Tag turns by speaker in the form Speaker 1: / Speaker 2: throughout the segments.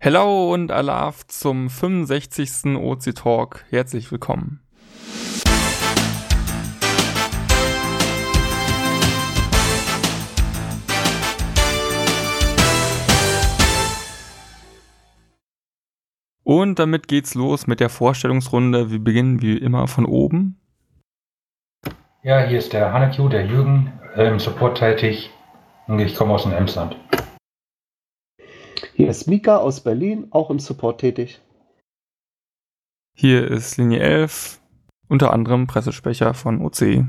Speaker 1: Hello und Alaf zum 65. OC Talk. Herzlich willkommen. Und damit geht's los mit der Vorstellungsrunde. Wir beginnen wie immer von oben.
Speaker 2: Ja, hier ist der Hanekju, der Jürgen, äh, im Support tätig. Ich komme aus dem Emsland.
Speaker 3: Hier ist Mika aus Berlin, auch im Support tätig.
Speaker 1: Hier ist Linie 11, unter anderem Pressesprecher von OC.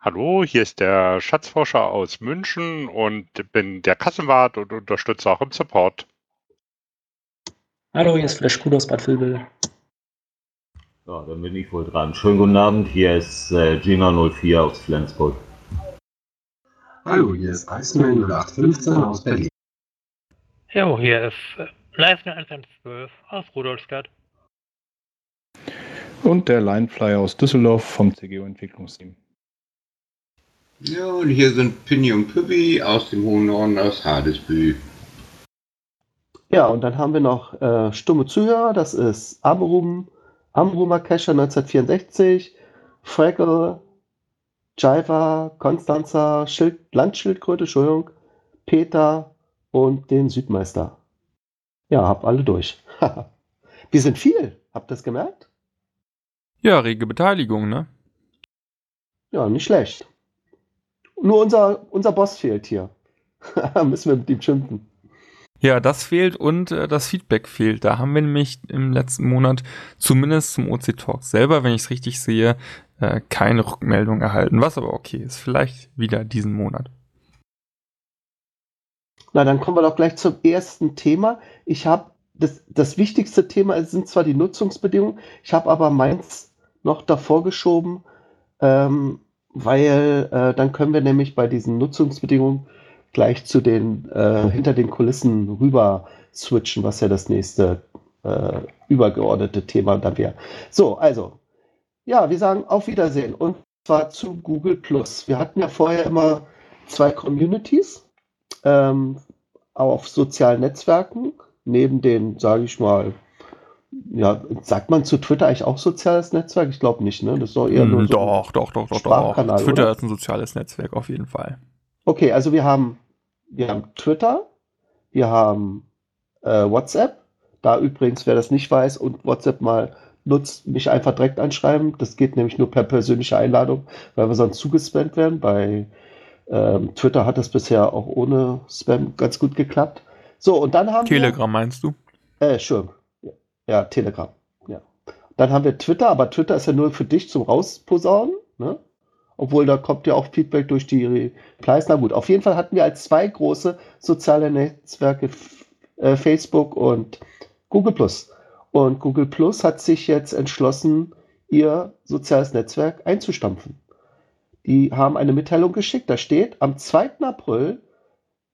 Speaker 4: Hallo, hier ist der Schatzforscher aus München und bin der Kassenwart und unterstütze auch im Support.
Speaker 5: Hallo, hier ist Flash aus Bad Vilbel.
Speaker 6: Ja, dann bin ich wohl dran. Schönen guten Abend, hier ist äh, Gina04 aus Flensburg.
Speaker 7: Hallo, hier ist Iceman 0815 aus Berlin.
Speaker 8: Jo, hier ist äh, Leisner 112 aus Rudolstadt.
Speaker 9: Und der Lineflyer aus Düsseldorf vom CGO Entwicklungsteam.
Speaker 7: Ja, und hier sind Pinny und Püppi aus dem hohen Norden aus Hadesbü.
Speaker 3: Ja, und dann haben wir noch äh, stumme Zuhörer, das ist Amrum, Amrumer Kescher 1964, Fraggle, Jiva, Konstanza, Schild, Landschildkröte, Entschuldigung, Peter, und den Südmeister. Ja, hab alle durch. Wir sind viel. Habt ihr das gemerkt?
Speaker 1: Ja, rege Beteiligung, ne?
Speaker 3: Ja, nicht schlecht. Nur unser, unser Boss fehlt hier. Müssen wir mit ihm schimpfen.
Speaker 1: Ja, das fehlt und äh, das Feedback fehlt. Da haben wir nämlich im letzten Monat zumindest zum OC Talk selber, wenn ich es richtig sehe, äh, keine Rückmeldung erhalten. Was aber okay ist. Vielleicht wieder diesen Monat.
Speaker 3: Na, dann kommen wir doch gleich zum ersten Thema. Ich habe das, das wichtigste Thema sind zwar die Nutzungsbedingungen, ich habe aber meins noch davor geschoben, ähm, weil äh, dann können wir nämlich bei diesen Nutzungsbedingungen gleich zu den äh, hinter den Kulissen rüber switchen, was ja das nächste äh, übergeordnete Thema dann wäre. So, also, ja, wir sagen auf Wiedersehen und zwar zu Google Plus. Wir hatten ja vorher immer zwei Communities ähm, auf sozialen Netzwerken, neben den, sage ich mal, ja, sagt man zu Twitter eigentlich auch soziales Netzwerk? Ich glaube nicht, ne? Das ist doch eher nur
Speaker 1: so Doch, doch, doch, doch, doch. Twitter oder? ist ein soziales Netzwerk auf jeden Fall.
Speaker 3: Okay, also wir haben, wir haben Twitter, wir haben äh, WhatsApp. Da übrigens, wer das nicht weiß und WhatsApp mal nutzt, mich einfach direkt anschreiben. Das geht nämlich nur per persönliche Einladung, weil wir sonst zugespammt werden. Bei ähm, Twitter hat das bisher auch ohne Spam ganz gut geklappt. So, und dann haben
Speaker 1: Telegram wir, meinst du?
Speaker 3: Äh, schön. Ja, Telegram. Ja. Dann haben wir Twitter, aber Twitter ist ja nur für dich zum Rausposaunen, ne? Obwohl da kommt ja auch Feedback durch die Replies. Na gut, auf jeden Fall hatten wir als zwei große soziale Netzwerke äh, Facebook und Google Plus. Und Google Plus hat sich jetzt entschlossen, ihr soziales Netzwerk einzustampfen. Die haben eine Mitteilung geschickt, da steht, am 2. April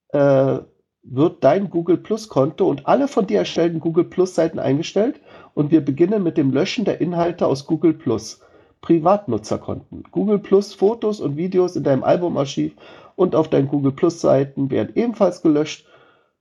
Speaker 3: äh, wird dein Google Plus Konto und alle von dir erstellten Google Plus Seiten eingestellt und wir beginnen mit dem Löschen der Inhalte aus Google Plus. Privatnutzerkonten. Google Plus Fotos und Videos in deinem Albumarchiv und auf deinen Google Plus Seiten werden ebenfalls gelöscht.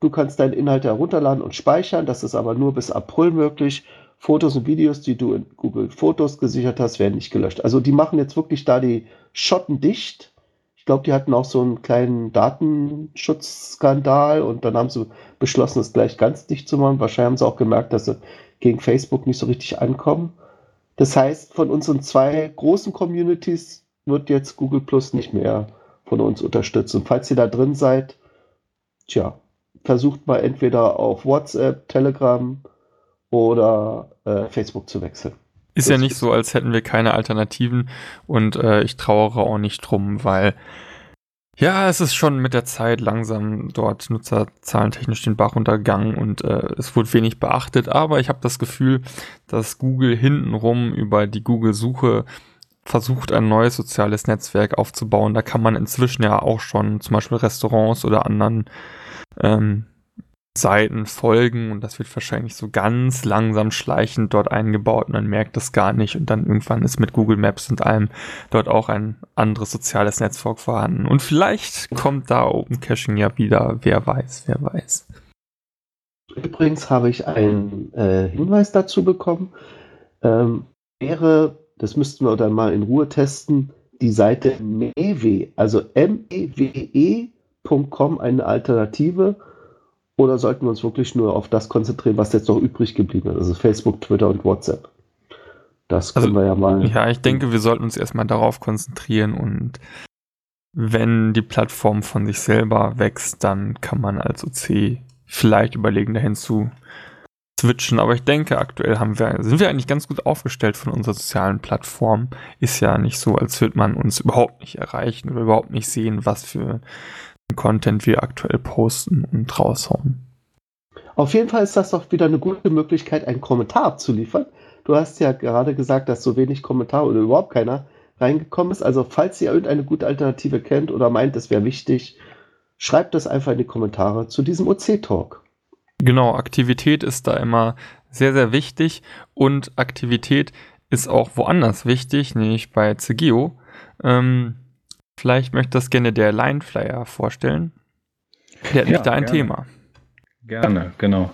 Speaker 3: Du kannst deine Inhalte herunterladen und speichern, das ist aber nur bis April möglich Fotos und Videos, die du in Google Fotos gesichert hast, werden nicht gelöscht. Also die machen jetzt wirklich da die Schotten dicht. Ich glaube, die hatten auch so einen kleinen Datenschutzskandal und dann haben sie beschlossen, es gleich ganz dicht zu machen. Wahrscheinlich haben sie auch gemerkt, dass sie gegen Facebook nicht so richtig ankommen. Das heißt, von unseren zwei großen Communities wird jetzt Google Plus nicht mehr von uns unterstützt. Und falls ihr da drin seid, tja, versucht mal entweder auf WhatsApp, Telegram oder äh, Facebook zu wechseln.
Speaker 1: Ist das ja nicht so, als hätten wir keine Alternativen und äh, ich trauere auch nicht drum, weil ja, es ist schon mit der Zeit langsam dort nutzerzahlentechnisch den Bach runtergegangen und äh, es wurde wenig beachtet, aber ich habe das Gefühl, dass Google hintenrum über die Google-Suche versucht, ein neues soziales Netzwerk aufzubauen. Da kann man inzwischen ja auch schon zum Beispiel Restaurants oder anderen ähm, Seiten folgen und das wird wahrscheinlich so ganz langsam schleichend dort eingebaut und man merkt das gar nicht und dann irgendwann ist mit Google Maps und allem dort auch ein anderes soziales Netzwerk vorhanden. Und vielleicht kommt da Open Caching ja wieder, wer weiß, wer weiß.
Speaker 3: Übrigens habe ich einen äh, Hinweis dazu bekommen. Ähm, wäre, das müssten wir dann mal in Ruhe testen, die Seite mewe, also mewe.com eine Alternative oder sollten wir uns wirklich nur auf das konzentrieren, was jetzt noch übrig geblieben ist, also Facebook, Twitter und WhatsApp? Das können
Speaker 1: Also,
Speaker 3: wir ja mal.
Speaker 1: Ja, ich denke, wir sollten uns erstmal darauf konzentrieren und wenn die Plattform von sich selber wächst, dann kann man als OC vielleicht überlegen, dahin zu switchen. Aber ich denke, aktuell haben wir, sind wir eigentlich ganz gut aufgestellt von unserer sozialen Plattform. Ist ja nicht so, als würde man uns überhaupt nicht erreichen oder überhaupt nicht sehen, was für Content wir aktuell posten und raushauen.
Speaker 3: Auf jeden Fall ist das doch wieder eine gute Möglichkeit, einen Kommentar abzuliefern. Du hast ja gerade gesagt, dass so wenig Kommentar oder überhaupt keiner reingekommen ist. Also falls ihr irgendeine gute Alternative kennt oder meint, es wäre wichtig, schreibt das einfach in die Kommentare zu diesem OC-Talk.
Speaker 1: Genau, Aktivität ist da immer sehr, sehr wichtig und Aktivität ist auch woanders wichtig, nämlich bei CGO. Ähm, vielleicht möchte das gerne der Lineflyer vorstellen. Der hat
Speaker 9: Ja,
Speaker 1: nicht da ein
Speaker 9: gerne.
Speaker 1: Thema.
Speaker 9: Gerne, genau.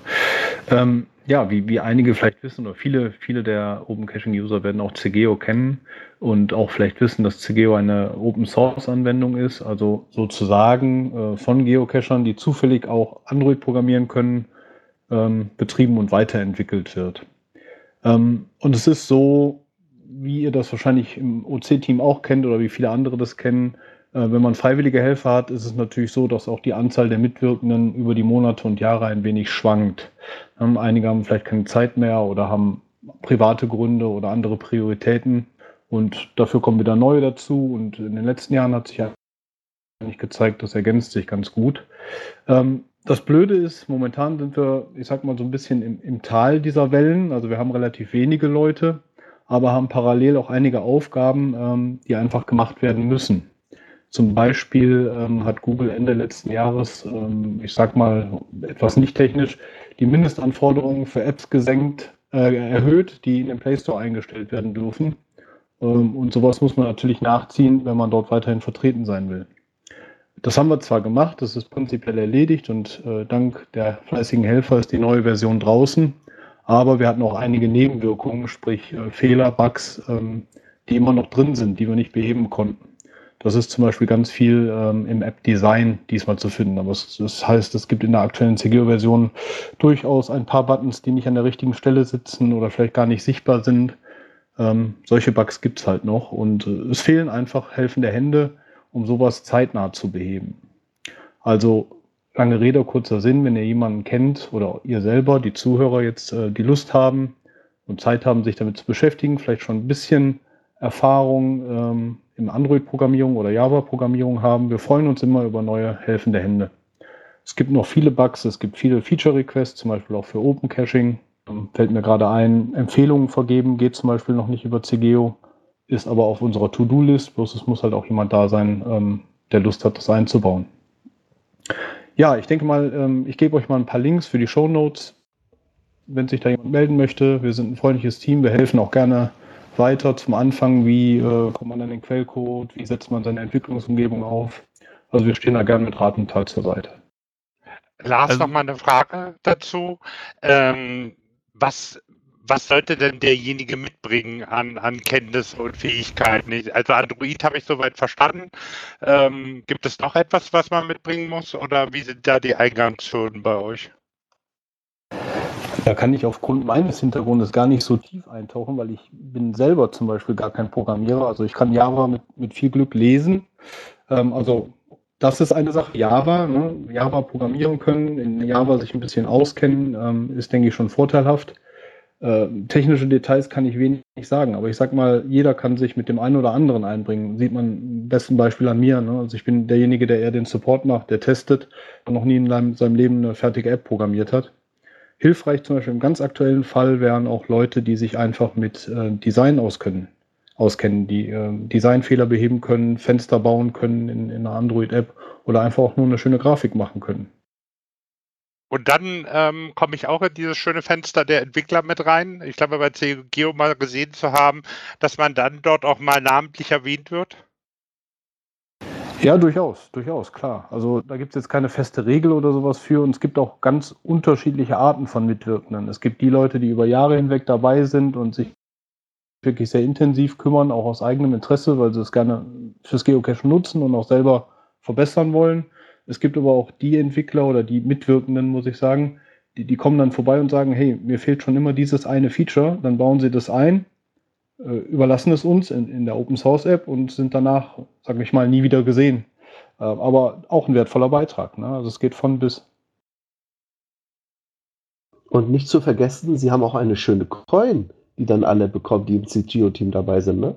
Speaker 9: Ähm, ja, wie, wie einige vielleicht wissen, oder viele, viele der Open Caching-User werden auch CGO kennen und auch vielleicht wissen, dass CGO eine Open Source-Anwendung ist, also sozusagen äh, von Geocachern, die zufällig auch Android programmieren können, ähm, betrieben und weiterentwickelt wird. Ähm, und es ist so, wie ihr das wahrscheinlich im OC-Team auch kennt oder wie viele andere das kennen, äh, wenn man freiwillige Helfer hat, ist es natürlich so, dass auch die Anzahl der Mitwirkenden über die Monate und Jahre ein wenig schwankt. Ähm, einige haben vielleicht keine Zeit mehr oder haben private Gründe oder andere Prioritäten und dafür kommen wieder neue dazu. Und in den letzten Jahren hat sich ja eigentlich gezeigt, das ergänzt sich ganz gut. Ähm, das Blöde ist, momentan sind wir, ich sag mal, so ein bisschen im, im Tal dieser Wellen. Also wir haben relativ wenige Leute, aber haben parallel auch einige Aufgaben, ähm, die einfach gemacht werden müssen. Zum Beispiel ähm, hat Google Ende letzten Jahres, ähm, ich sag mal etwas nicht technisch, die Mindestanforderungen für Apps gesenkt, äh, erhöht, die in den Play Store eingestellt werden dürfen. Ähm, und sowas muss man natürlich nachziehen, wenn man dort weiterhin vertreten sein will. Das haben wir zwar gemacht, das ist prinzipiell erledigt und äh, dank der fleißigen Helfer ist die neue Version draußen, aber wir hatten auch einige Nebenwirkungen, sprich äh, Fehler, Bugs, ähm, die immer noch drin sind, die wir nicht beheben konnten. Das ist zum Beispiel ganz viel ähm, im App-Design diesmal zu finden. Aber es, das heißt, es gibt in der aktuellen CGO-Version durchaus ein paar Buttons, die nicht an der richtigen Stelle sitzen oder vielleicht gar nicht sichtbar sind. Ähm, solche Bugs gibt es halt noch und äh, es fehlen einfach helfende Hände, um sowas zeitnah zu beheben. Also lange Rede, kurzer Sinn, wenn ihr jemanden kennt oder ihr selber, die Zuhörer jetzt äh, die Lust haben und Zeit haben, sich damit zu beschäftigen, vielleicht schon ein bisschen Erfahrung ähm, im Android-Programmierung oder Java-Programmierung haben. Wir freuen uns immer über neue helfende Hände. Es gibt noch viele Bugs, es gibt viele Feature-Requests, zum Beispiel auch für Open Caching. Ähm, Fällt mir gerade ein, Empfehlungen vergeben geht zum Beispiel noch nicht über CGO, ist aber auf unserer To-Do-List, bloß es muss halt auch jemand da sein, ähm, der Lust hat, das einzubauen. Ja, ich denke mal, ähm, ich gebe euch mal ein paar Links für die Show Notes, wenn sich da jemand melden möchte. Wir sind ein freundliches Team, wir helfen auch gerne weiter zum Anfang, wie äh, kommt man an den Quellcode, wie setzt man seine Entwicklungsumgebung auf. Also wir stehen da gerne mit Rat und Tat zur Seite.
Speaker 4: Lars,
Speaker 1: Also-
Speaker 4: noch mal eine Frage dazu. Ähm, was, was sollte denn derjenige mitbringen an, an Kenntnis und Fähigkeiten? Also Android habe ich soweit verstanden. Ähm, gibt es noch etwas, was man mitbringen muss? Oder wie sind da die Eingangshürden bei euch?
Speaker 9: Da kann ich aufgrund meines Hintergrundes gar nicht so tief eintauchen, weil ich bin selber zum Beispiel gar kein Programmierer. Also ich kann Java mit, mit viel Glück lesen. Ähm, also das ist eine Sache. Java, ne? Java programmieren können, in Java sich ein bisschen auskennen, ähm, ist, denke ich, schon vorteilhaft. Äh, technische Details kann ich wenig sagen, aber ich sag mal, jeder kann sich mit dem einen oder anderen einbringen. Sieht man im besten Beispiel an mir. Ne? Also ich bin derjenige, der eher den Support macht, der testet und noch nie in seinem seinem Leben eine fertige App programmiert hat. Hilfreich zum Beispiel im ganz aktuellen Fall wären auch Leute, die sich einfach mit äh, Design auskennen, auskennen, die äh, Designfehler beheben können, Fenster bauen können in, in einer Android-App oder einfach auch nur eine schöne Grafik machen können.
Speaker 4: Und dann ähm, komme ich auch in dieses schöne Fenster der Entwickler mit rein. Ich glaube, bei CGO mal gesehen zu haben, dass man dann dort auch mal namentlich erwähnt wird.
Speaker 9: Ja, durchaus, durchaus, klar. Also da gibt es jetzt keine feste Regel oder sowas für und es gibt auch ganz unterschiedliche Arten von Mitwirkenden. Es gibt die Leute, die über Jahre hinweg dabei sind und sich wirklich sehr intensiv kümmern, auch aus eigenem Interesse, weil sie es gerne fürs Geocachen nutzen und auch selber verbessern wollen. Es gibt aber auch die Entwickler oder die Mitwirkenden, muss ich sagen, die, die kommen dann vorbei und sagen, hey, mir fehlt schon immer dieses eine Feature, dann bauen sie das ein, äh, überlassen es uns in, in der Open Source App und sind danach, sage ich mal, nie wieder gesehen. Äh, aber auch ein wertvoller Beitrag. Ne? Also es geht von bis.
Speaker 3: Und nicht zu vergessen, sie haben auch eine schöne Coin, die dann alle bekommen, die im CGO-Team dabei sind, ne?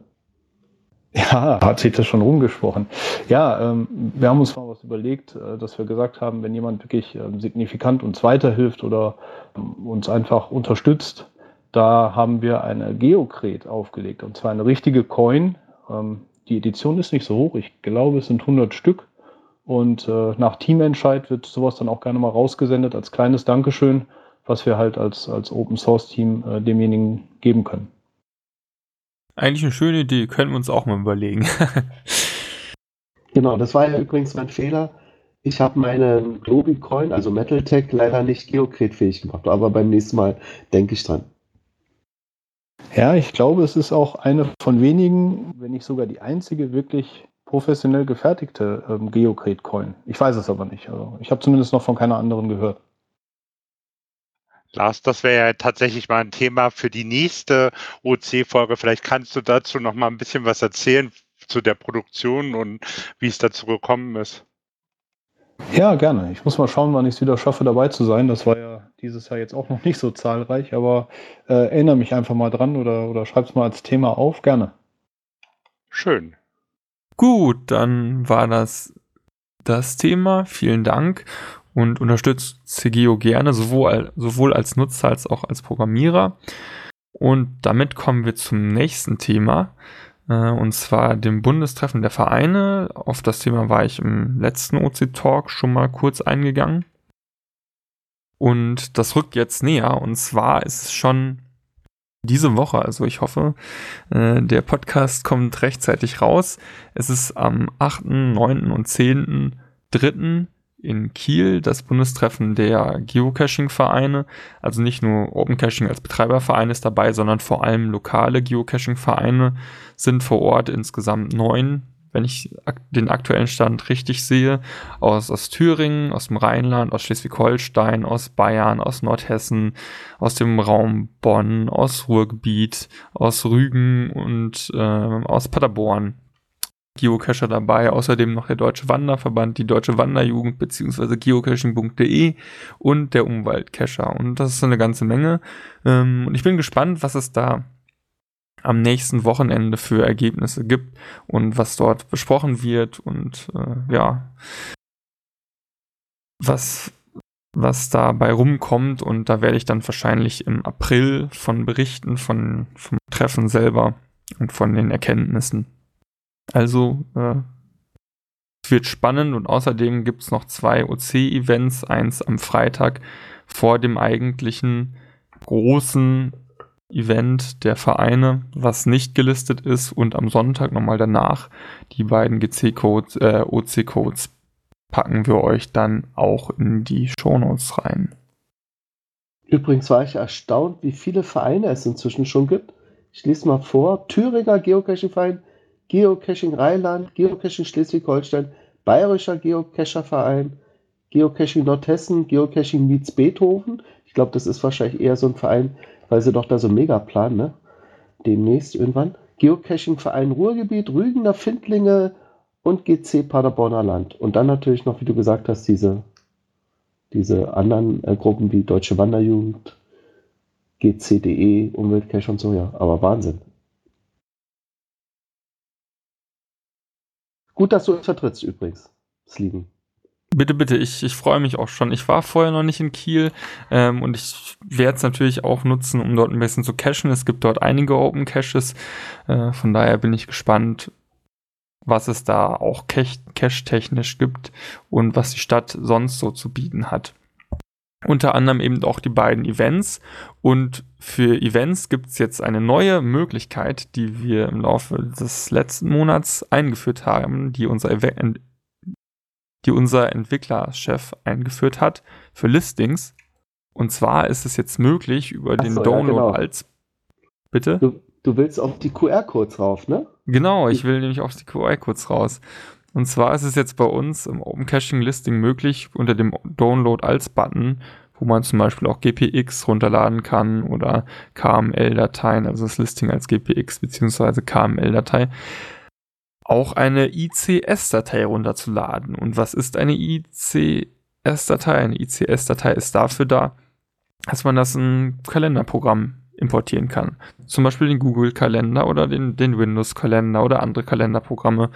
Speaker 9: Ja, hat sich das schon rumgesprochen. Ja, ähm, wir haben uns mal was überlegt, äh, dass wir gesagt haben, wenn jemand wirklich ähm, signifikant uns weiterhilft oder ähm, uns einfach unterstützt, da haben wir eine Geokret aufgelegt und zwar eine richtige Coin. Ähm, die Edition ist nicht so hoch, ich glaube, es sind 100 Stück. Und äh, nach Teamentscheid wird sowas dann auch gerne mal rausgesendet als kleines Dankeschön, was wir halt als, als Open Source Team äh, demjenigen geben können.
Speaker 1: Eigentlich eine schöne Idee, können wir uns auch mal überlegen.
Speaker 3: genau, das war ja übrigens mein Fehler. Ich habe meinen Globi-Coin, also Metal Tech, leider nicht Geocret-fähig gemacht, aber beim nächsten Mal denke ich dran.
Speaker 9: Ja, ich glaube, es ist auch eine von wenigen, wenn nicht sogar die einzige wirklich professionell gefertigte ähm, Geocret-Coin. Ich weiß es aber nicht. Also ich habe zumindest noch von keiner anderen gehört.
Speaker 4: Lars, das wäre ja tatsächlich mal ein Thema für die nächste OC-Folge. Vielleicht kannst du dazu noch mal ein bisschen was erzählen zu der Produktion und wie es dazu gekommen ist.
Speaker 9: Ja, gerne. Ich muss mal schauen, wann ich es wieder schaffe, dabei zu sein. Das war ja dieses Jahr jetzt auch noch nicht so zahlreich, aber äh, erinnere mich einfach mal dran oder, oder schreib es mal als Thema auf. Gerne.
Speaker 4: Schön.
Speaker 1: Gut, dann war das das Thema. Vielen Dank und unterstützt CGO gerne, sowohl, sowohl als Nutzer als auch als Programmierer. Und damit kommen wir zum nächsten Thema, äh, und zwar dem Bundestreffen der Vereine. Auf das Thema war ich im letzten OC-Talk schon mal kurz eingegangen. Und das rückt jetzt näher, und zwar ist es schon diese Woche, also ich hoffe, äh, der Podcast kommt rechtzeitig raus. Es ist am 8., 9. und 10. 3 in Kiel das Bundestreffen der Geocaching-Vereine. Also nicht nur Open Caching als Betreiberverein ist dabei, sondern vor allem lokale Geocaching-Vereine sind vor Ort insgesamt neun, wenn ich den aktuellen Stand richtig sehe, aus, aus Thüringen, aus dem Rheinland, aus Schleswig-Holstein, aus Bayern, aus Nordhessen, aus dem Raum Bonn, aus Ruhrgebiet, aus Rügen und äh, aus Paderborn. Geocacher dabei, außerdem noch der Deutsche Wanderverband, die Deutsche Wanderjugend bzw. geocaching.de und der Umweltcacher. Und das ist eine ganze Menge. Ähm, und ich bin gespannt, was es da am nächsten Wochenende für Ergebnisse gibt und was dort besprochen wird und äh, ja, was, was dabei rumkommt. Und da werde ich dann wahrscheinlich im April von berichten, von, vom Treffen selber und von den Erkenntnissen. Also äh, wird spannend und außerdem gibt es noch zwei OC-Events, eins am Freitag vor dem eigentlichen großen Event der Vereine, was nicht gelistet ist und am Sonntag nochmal danach die beiden GC-Codes, äh, OC-Codes packen wir euch dann auch in die Shownotes rein.
Speaker 3: Übrigens war ich erstaunt, wie viele Vereine es inzwischen schon gibt. Ich lese mal vor. Thüringer Geocaching-Verein, Geocaching Rheinland, Geocaching Schleswig-Holstein, Bayerischer Geocacherverein, Geocaching Nordhessen, Geocaching Mietz Beethoven. Ich glaube, das ist wahrscheinlich eher so ein Verein, weil sie doch da so mega planen, ne? Demnächst irgendwann. Geocaching Verein Ruhrgebiet, Rügener Findlinge und GC Paderborner Land. Und dann natürlich noch, wie du gesagt hast, diese, diese anderen äh, Gruppen wie Deutsche Wanderjugend, GCDE, Umweltcache und so, ja. Aber Wahnsinn. Gut, dass du uns vertrittst übrigens, Slieben.
Speaker 1: Bitte, bitte, ich, ich freue mich auch schon. Ich war vorher noch nicht in Kiel ähm, und ich werde es natürlich auch nutzen, um dort ein bisschen zu cachen. Es gibt dort einige Open Caches, äh, von daher bin ich gespannt, was es da auch cache-technisch gibt und was die Stadt sonst so zu bieten hat. Unter anderem eben auch die beiden Events. Und für Events gibt es jetzt eine neue Möglichkeit, die wir im Laufe des letzten Monats eingeführt haben, die unser die unser Entwicklerchef eingeführt hat für Listings. Und zwar ist es jetzt möglich über
Speaker 3: Ach
Speaker 1: den
Speaker 3: so, ja,
Speaker 1: Download
Speaker 3: genau.
Speaker 1: als. Bitte?
Speaker 3: Du, du willst auf die QR-Codes rauf, ne?
Speaker 1: Genau, ich will nämlich auf die QR-Codes raus. Und zwar ist es jetzt bei uns im Open Caching Listing möglich, unter dem Download als Button, wo man zum Beispiel auch GPX runterladen kann oder KML-Dateien, also das Listing als GPX bzw. KML-Datei, auch eine ICS-Datei runterzuladen. Und was ist eine ICS-Datei? Eine ICS-Datei ist dafür da, dass man das ein Kalenderprogramm importieren kann. Zum Beispiel den Google-Kalender oder den, den Windows-Kalender oder andere Kalenderprogramme.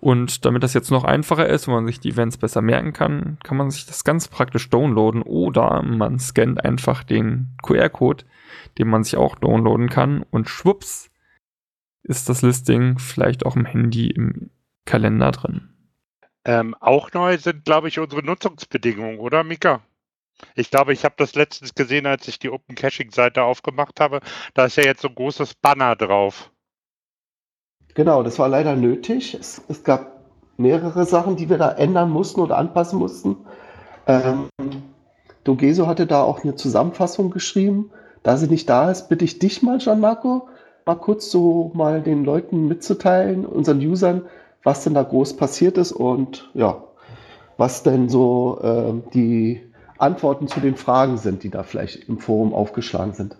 Speaker 1: Und damit das jetzt noch einfacher ist, wo man sich die Events besser merken kann, kann man sich das ganz praktisch downloaden oder man scannt einfach den QR-Code, den man sich auch downloaden kann und schwupps ist das Listing vielleicht auch im Handy im Kalender drin.
Speaker 4: Ähm, auch neu sind, glaube ich, unsere Nutzungsbedingungen, oder Mika? Ich glaube, ich habe das letztens gesehen, als ich die Open Caching-Seite aufgemacht habe. Da ist ja jetzt so ein großes Banner drauf.
Speaker 3: Genau, das war leider nötig. Es, es gab mehrere Sachen, die wir da ändern mussten oder anpassen mussten. Ähm, Dogeso hatte da auch eine Zusammenfassung geschrieben. Da sie nicht da ist, bitte ich dich mal, Gianmarco, mal kurz so mal den Leuten mitzuteilen, unseren Usern, was denn da groß passiert ist und ja, was denn so ähm, die Antworten zu den Fragen sind, die da vielleicht im Forum aufgeschlagen sind.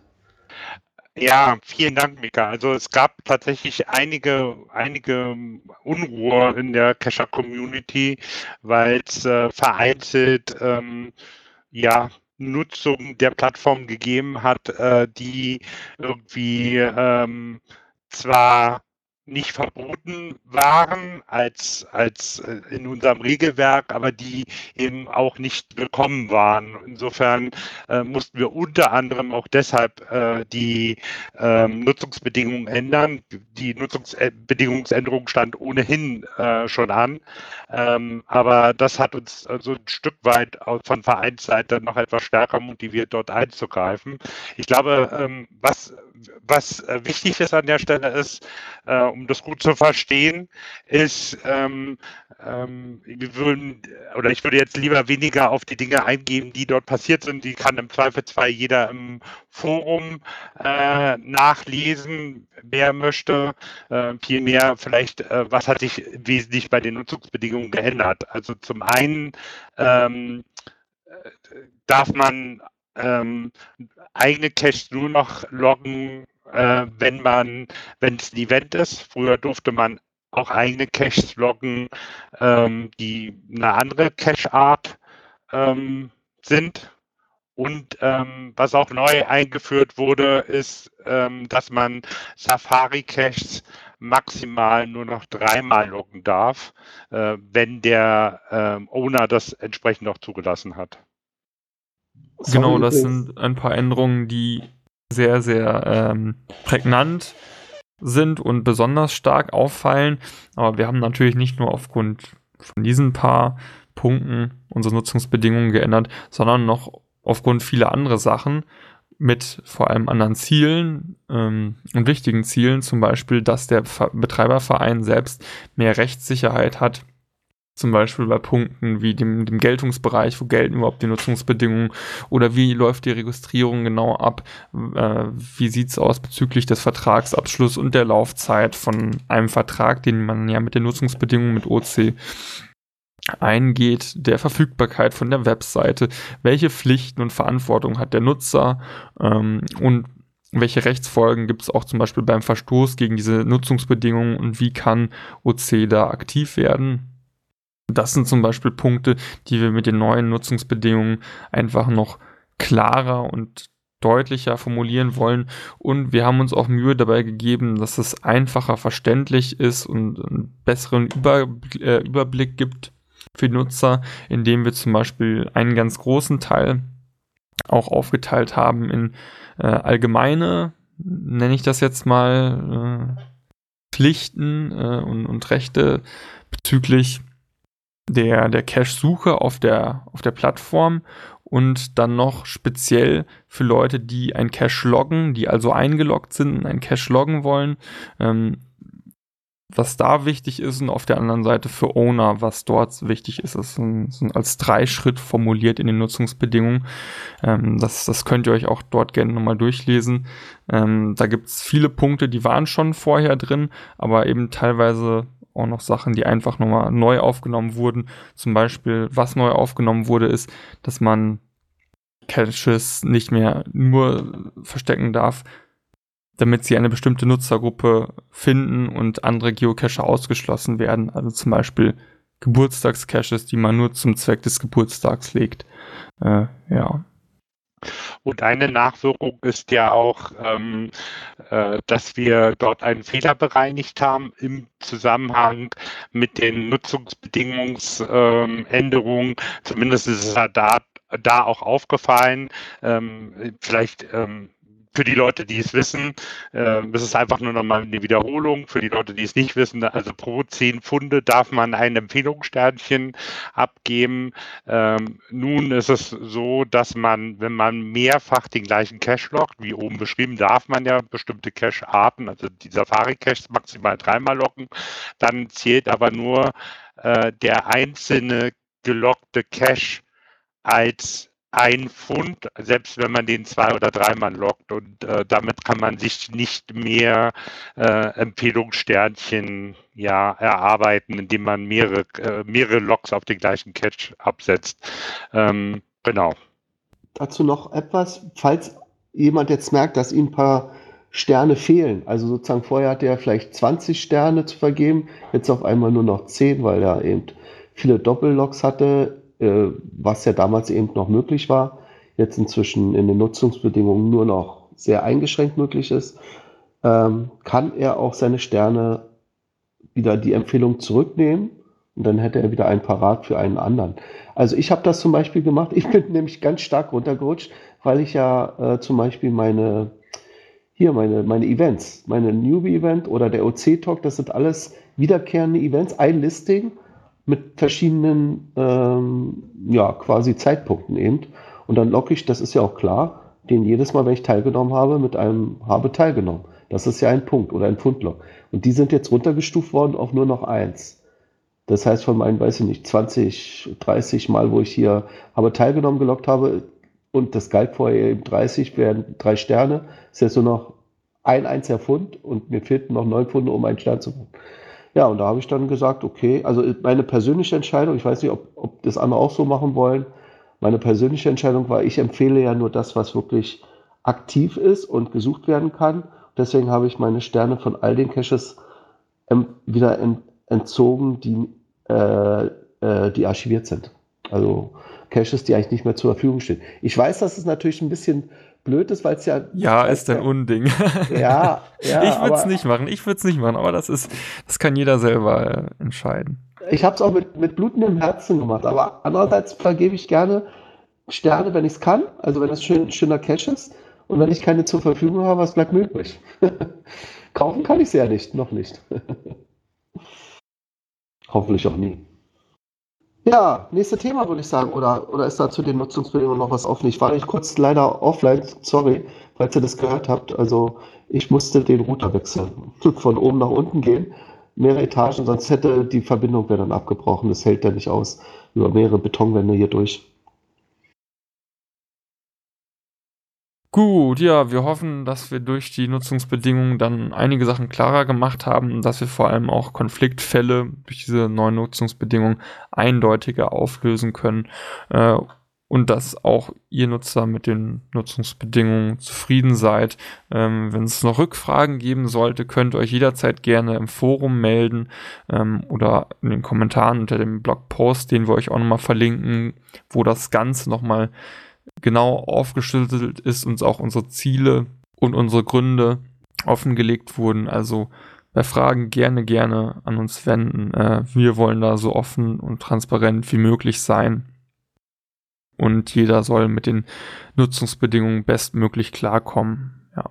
Speaker 4: Ja, vielen Dank, Mika. Also es gab tatsächlich einige, einige Unruhe in der Cacher-Community, weil es äh, vereinzelt ähm, ja Nutzung der Plattform gegeben hat, äh, die irgendwie ähm, zwar nicht verboten waren als, als äh, in unserem Regelwerk, aber die eben auch nicht willkommen waren. Insofern äh, mussten wir unter anderem auch deshalb äh, die ähm, Nutzungsbedingungen ändern. Die Nutzungsbedingungsänderung stand ohnehin äh, schon an, ähm, aber das hat uns also ein Stück weit von Vereinsseite noch etwas stärker motiviert, dort einzugreifen. Ich glaube, ähm, was, was äh, wichtig ist an der Stelle ist, äh, um das gut zu verstehen, ist, ähm, ähm, wir würden, oder ich würde jetzt lieber weniger auf die Dinge eingehen, die dort passiert sind. Die kann im Zweifelsfall jeder im Forum äh, nachlesen, wer möchte. Äh, Vielmehr vielleicht, äh, was hat sich wesentlich bei den Nutzungsbedingungen geändert. Also zum einen ähm, darf man ähm, eigene Caches nur noch loggen, äh, wenn man, wenn es ein Event ist. Früher durfte man auch eigene Caches loggen, ähm, die eine andere Cache-Art ähm, sind. Und ähm, was auch neu eingeführt wurde, ist, ähm, dass man Safari-Caches maximal nur noch dreimal loggen darf, äh, wenn der ähm, Owner das entsprechend noch zugelassen hat.
Speaker 1: Genau, das
Speaker 3: übrigens.
Speaker 1: sind ein paar Änderungen, die sehr, sehr ähm, prägnant sind und besonders stark auffallen. Aber wir haben natürlich nicht nur aufgrund von diesen paar Punkten unsere Nutzungsbedingungen geändert, sondern noch aufgrund vieler anderer Sachen mit vor allem anderen Zielen ähm, und wichtigen Zielen, zum Beispiel, dass der Ver Betreiberverein selbst mehr Rechtssicherheit hat, zum Beispiel bei Punkten wie dem, dem Geltungsbereich, wo gelten überhaupt die Nutzungsbedingungen oder wie läuft die Registrierung genau ab, äh, wie sieht's aus bezüglich des Vertragsabschlusses und der Laufzeit von einem Vertrag, den man ja mit den Nutzungsbedingungen mit OC eingeht, der Verfügbarkeit von der Webseite, welche Pflichten und Verantwortung hat der Nutzer ähm, und welche Rechtsfolgen gibt es auch zum Beispiel beim Verstoß gegen diese Nutzungsbedingungen und wie kann OC da aktiv werden. Das sind zum Beispiel Punkte, die wir mit den neuen Nutzungsbedingungen einfach noch klarer und deutlicher formulieren wollen. Und wir haben uns auch Mühe dabei gegeben, dass es einfacher verständlich ist und einen besseren Über äh, Überblick gibt für Nutzer, indem wir zum Beispiel einen ganz großen Teil auch aufgeteilt haben in äh, allgemeine, nenne ich das jetzt mal, äh, Pflichten äh, und, und Rechte bezüglich der, der Cache-Suche auf der, auf der Plattform und dann noch speziell für Leute, die ein Cache loggen, die also eingeloggt sind und ein Cache loggen wollen. Ähm, was da wichtig ist und auf der anderen Seite für Owner, was dort wichtig ist. Das sind, als drei Schritt formuliert in den Nutzungsbedingungen. Ähm, das, das könnt ihr euch auch dort gerne nochmal durchlesen. Ähm, da gibt es viele Punkte, die waren schon vorher drin, aber eben teilweise auch noch Sachen, die einfach nochmal neu aufgenommen wurden. Zum Beispiel, was neu aufgenommen wurde, ist, dass man Caches nicht mehr nur verstecken darf, damit sie eine bestimmte Nutzergruppe finden und andere Geocacher ausgeschlossen werden. Also zum Beispiel Geburtstagscaches, die man nur zum Zweck des Geburtstags legt. Äh, ja.
Speaker 4: Und eine Nachwirkung ist ja auch, ähm, äh, dass wir dort einen Fehler bereinigt haben im Zusammenhang mit den Nutzungsbedingungsänderungen. Ähm, Zumindest ist es da, da auch aufgefallen. Ähm, vielleicht ähm, für die Leute, die es wissen, äh, ist einfach nur nochmal eine Wiederholung. Für die Leute, die es nicht wissen, also pro zehn Funde darf man ein Empfehlungssternchen abgeben. Ähm, nun ist es so, dass man, wenn man mehrfach den gleichen Cache lockt, wie oben beschrieben, darf man ja bestimmte Cache-Arten, also die Safari-Caches maximal dreimal locken. Dann zählt aber nur äh, der einzelne gelockte Cache als ein Pfund, selbst wenn man den zwei oder dreimal lockt. Und äh, damit kann man sich nicht mehr äh, Empfehlungssternchen ja, erarbeiten, indem man mehrere, äh, mehrere Loks auf den gleichen Catch absetzt. Ähm, genau.
Speaker 3: Dazu noch etwas, falls jemand jetzt merkt, dass ihm ein paar Sterne fehlen. Also sozusagen vorher hatte er vielleicht 20 Sterne zu vergeben, jetzt auf einmal nur noch 10, weil er eben viele Doppelloks hatte äh, was ja damals eben noch möglich war, jetzt inzwischen in den Nutzungsbedingungen nur noch sehr eingeschränkt möglich ist, ähm, kann er auch seine Sterne wieder die Empfehlung zurücknehmen und dann hätte er wieder einen parat für einen anderen. Also ich habe das zum Beispiel gemacht. Ich bin nämlich ganz stark runtergerutscht, weil ich ja äh, zum Beispiel meine hier meine, meine Events, meine Newbie-Event oder der OC-Talk, das sind alles wiederkehrende Events, ein Listing mit verschiedenen, ähm, ja, quasi Zeitpunkten eben. Und dann locke ich, das ist ja auch klar, den jedes Mal, wenn ich teilgenommen habe, mit einem habe teilgenommen. Das ist ja ein Punkt oder ein Pfundlock. Und die sind jetzt runtergestuft worden auf nur noch eins. Das heißt, von meinen, weiß ich nicht, 20, 30 Mal, wo ich hier habe teilgenommen, gelockt habe, und das galt vorher eben 30, wären drei Sterne, ist jetzt nur noch ein einziger Pfund und mir fehlten noch neun Pfunde, um einen Stern zu bekommen. Ja, und da habe ich dann gesagt, okay, also meine persönliche Entscheidung, ich weiß nicht, ob, ob das andere auch so machen wollen, meine persönliche Entscheidung war, ich empfehle ja nur das, was wirklich aktiv ist und gesucht werden kann. Deswegen habe ich meine Sterne von all den Caches wieder entzogen, die, äh, äh, die archiviert sind. Also Caches, die eigentlich nicht mehr zur Verfügung stehen. Ich weiß, dass es natürlich ein bisschen blöd ist, weil es ja.
Speaker 1: Ja, ist ein Unding.
Speaker 3: Ja, ja.
Speaker 1: ich würde es nicht machen. Ich würde es nicht machen, aber das ist, das kann jeder selber äh, entscheiden.
Speaker 3: Ich habe es auch mit, mit blutendem Herzen gemacht, aber andererseits vergebe ich gerne Sterne, wenn ich es kann, also wenn es schön, schöner Cash ist. Und wenn ich keine zur Verfügung habe, was bleibt mir übrig? Kaufen kann ich sie ja nicht, noch nicht. Hoffentlich auch nie. Ja, nächstes Thema würde ich sagen. Oder, oder ist da zu den Nutzungsbedingungen noch was offen? Ich war nicht kurz leider offline, sorry, falls ihr das gehört habt. Also ich musste den Router wechseln. Von oben nach unten gehen, mehrere Etagen, sonst hätte die Verbindung wäre dann abgebrochen. Das hält ja nicht aus. Über mehrere Betonwände hier durch.
Speaker 1: Gut, ja, wir hoffen, dass wir durch die Nutzungsbedingungen dann einige Sachen klarer gemacht haben und dass wir vor allem auch Konfliktfälle durch diese neuen Nutzungsbedingungen eindeutiger auflösen können äh, und dass auch ihr Nutzer mit den Nutzungsbedingungen zufrieden seid. Ähm, Wenn es noch Rückfragen geben sollte, könnt ihr euch jederzeit gerne im Forum melden ähm, oder in den Kommentaren unter dem Blogpost, den wir euch auch nochmal verlinken, wo das Ganze nochmal mal genau aufgeschlüsselt ist und auch unsere Ziele und unsere Gründe offengelegt wurden. Also bei Fragen gerne, gerne an uns wenden. Äh, wir wollen da so offen und transparent wie möglich sein. Und jeder soll mit den Nutzungsbedingungen bestmöglich klarkommen. Ja.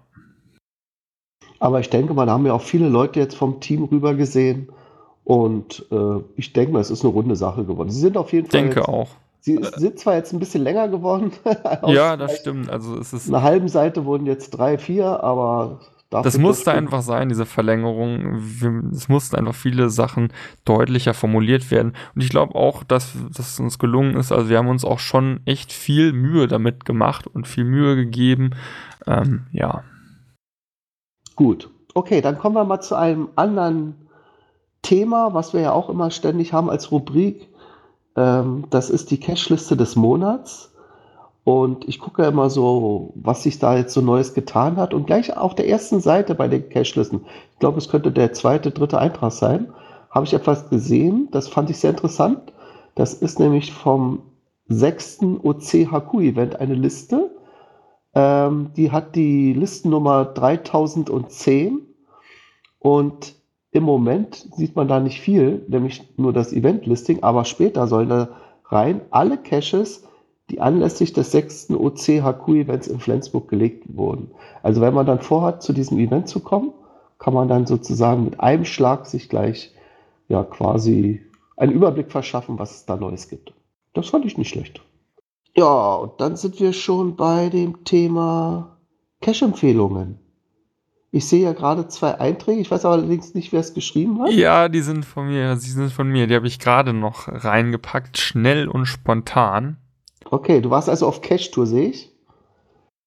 Speaker 3: Aber ich denke, man haben ja auch viele Leute jetzt vom Team rüber gesehen. Und äh, ich denke mal, es ist eine runde Sache geworden. Sie sind auf jeden
Speaker 1: Fall. Ich denke auch
Speaker 3: Sie sind zwar jetzt ein bisschen länger geworden.
Speaker 1: ja, das stimmt. Also es ist
Speaker 3: eine halben Seite wurden jetzt drei, vier, aber
Speaker 1: Das musste einfach sein, diese Verlängerung. Es mussten einfach viele Sachen deutlicher formuliert werden. Und ich glaube auch, dass das uns gelungen ist. Also wir haben uns auch schon echt viel Mühe damit gemacht und viel Mühe gegeben. Ähm, ja.
Speaker 3: Gut. Okay, dann kommen wir mal zu einem anderen Thema, was wir ja auch immer ständig haben als Rubrik. Ähm, das ist die Cache-Liste des Monats. Und ich gucke immer so, was sich da jetzt so Neues getan hat. Und gleich auf der ersten Seite bei den Cache-Listen, ich glaube, es könnte der zweite, dritte Eintrag sein, habe ich etwas gesehen. Das fand ich sehr interessant. Das ist nämlich vom sechsten OCHQ-Event eine Liste. Ähm, die hat die Listennummer 3010 und im Moment sieht man da nicht viel, nämlich nur das Event-Listing, aber später sollen da rein alle Caches, die anlässlich des sechsten OCHQ-Events in Flensburg gelegt wurden. Also wenn man dann vorhat, zu diesem Event zu kommen, kann man dann sozusagen mit einem Schlag sich gleich ja quasi einen Überblick verschaffen, was es da Neues gibt. Das fand ich nicht schlecht. Ja, und dann sind wir schon bei dem Thema Cache-Empfehlungen. Ich sehe ja gerade zwei Einträge. Ich weiß aber allerdings nicht, wer es geschrieben hat.
Speaker 1: Ja, die sind von mir, sie sind von mir. Die habe ich gerade noch reingepackt. Schnell und spontan.
Speaker 3: Okay, du warst also auf Cache-Tour, sehe ich.